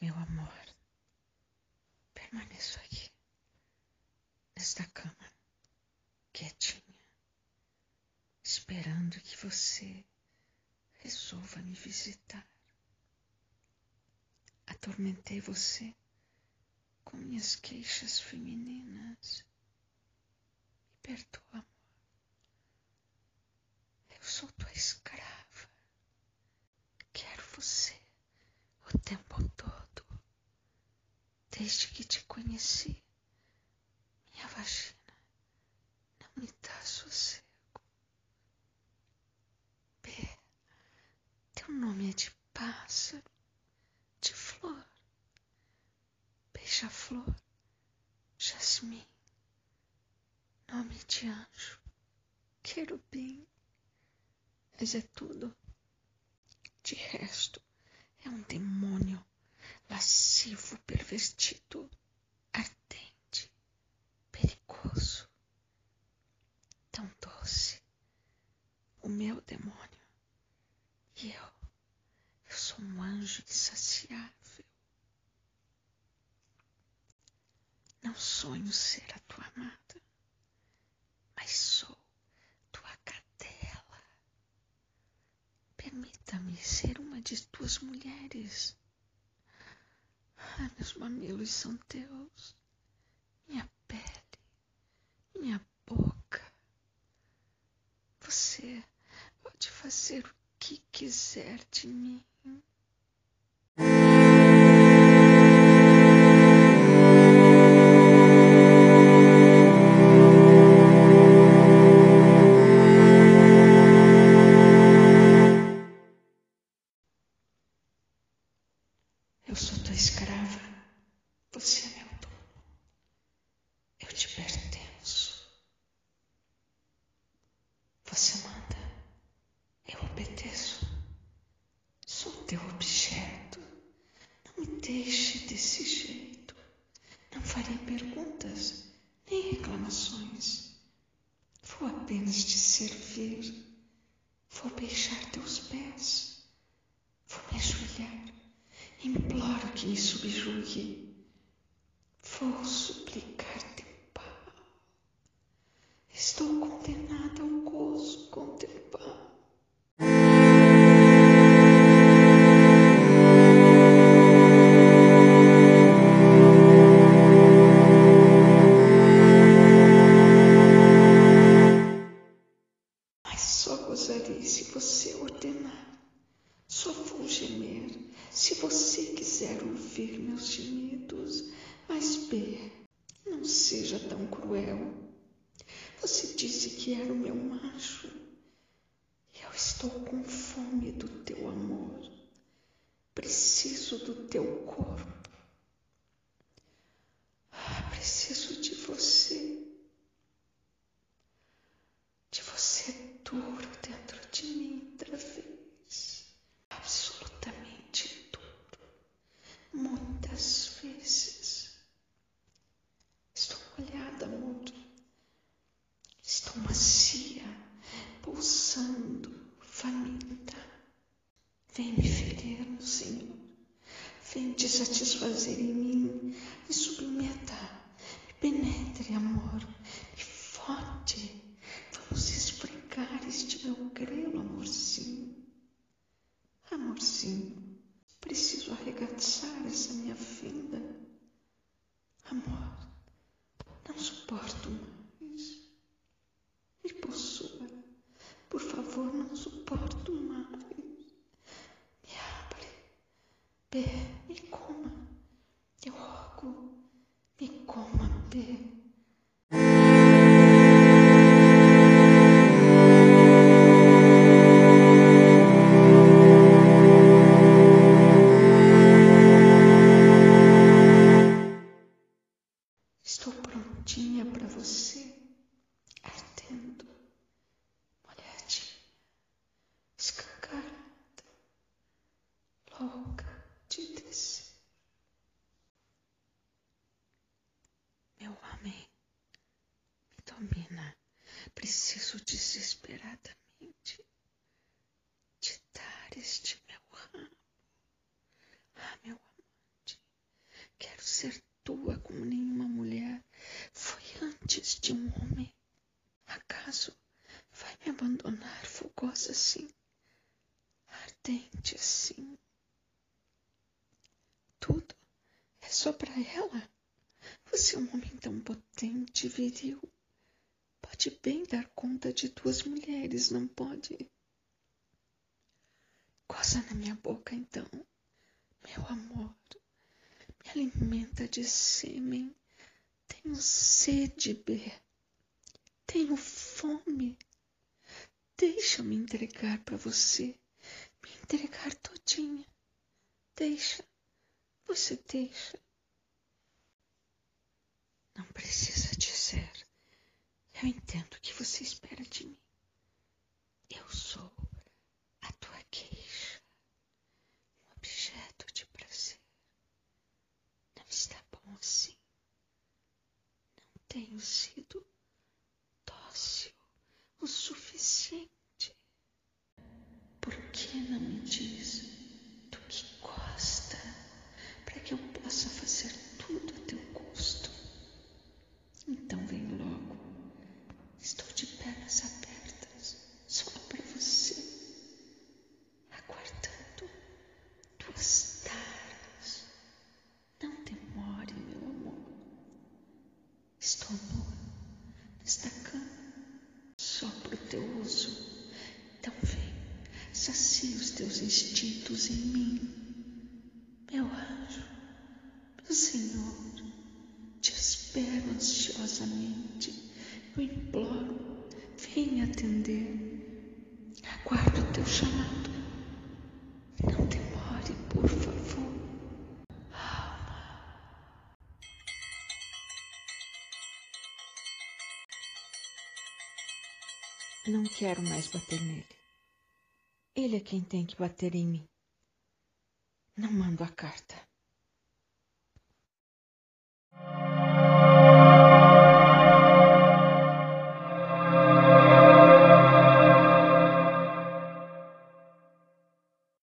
Meu amor, permaneço aqui, nesta cama, quietinha, esperando que você resolva me visitar. Atormentei você com minhas queixas femininas. Me perdoa, amor. Eu sou tua escrava. Quero você o tempo conheci, minha vagina não me dá sossego. B, teu nome é de pássaro, de flor, beija-flor, jasmim, nome de anjo, querubim, mas é tudo. De resto, é um demônio lascivo, pervertido, ardente, perigoso, tão doce, o meu demônio. E eu, eu sou um anjo insaciável. Não sonho ser a tua amada, mas sou tua cadela. Permita-me ser uma de tuas mulheres. Ah, meus mamilos são teus, minha pele, minha boca. Você pode fazer o que quiser de mim. Vou beijar teus pés. Vou me ajoelhar. Imploro que me subjugue. Vou suplicar disse que era o meu macho. Eu estou com fome do teu amor. Preciso do teu corpo. Ah, preciso de você. De você duro dentro de mim outra vez. Absolutamente duro. Muitas vezes. Estou molhada, amor. Estou macia, pulsando, faminta. Vem me ferir, meu Senhor. Vem te satisfazer em mim. Me submeta. Me penetre, amor. Me fode. Vamos esfregar este meu grelo, amorzinho. Amorzinho, preciso arregaçar essa minha fenda. Amor, não suporto mais. Me possua. Por favor, não suporto mais. Me abre. B, me abandonar fogosa assim, ardente assim. Tudo é só para ela. Você é um homem tão potente e viril. Pode bem dar conta de duas mulheres, não pode? Coça na minha boca, então, meu amor. Me alimenta de sêmen. Tenho sede, Bê. Tenho fome. Deixa-me entregar para você. Me entregar todinha. Deixa. Você deixa. Não precisa dizer. Eu entendo o que você espera de mim. Eu sou a tua queixa, um objeto de prazer. Não está bom assim. Não tenho sido o suficiente. Por que não me diz do que gosta para que eu possa fazer tudo a teu gosto? Então vem logo. Estou de pernas abertas só para você, aguardando tuas taras. Não demore, meu amor. Estou nua nesta cama só para o teu uso. Então vem, sacia os teus instintos em mim, meu anjo, meu Senhor. Te espero ansiosamente. Eu imploro, venha atender. Aguardo o teu chamado. Não demore, por favor. Não quero mais bater nele. Ele é quem tem que bater em mim. Não mando a carta.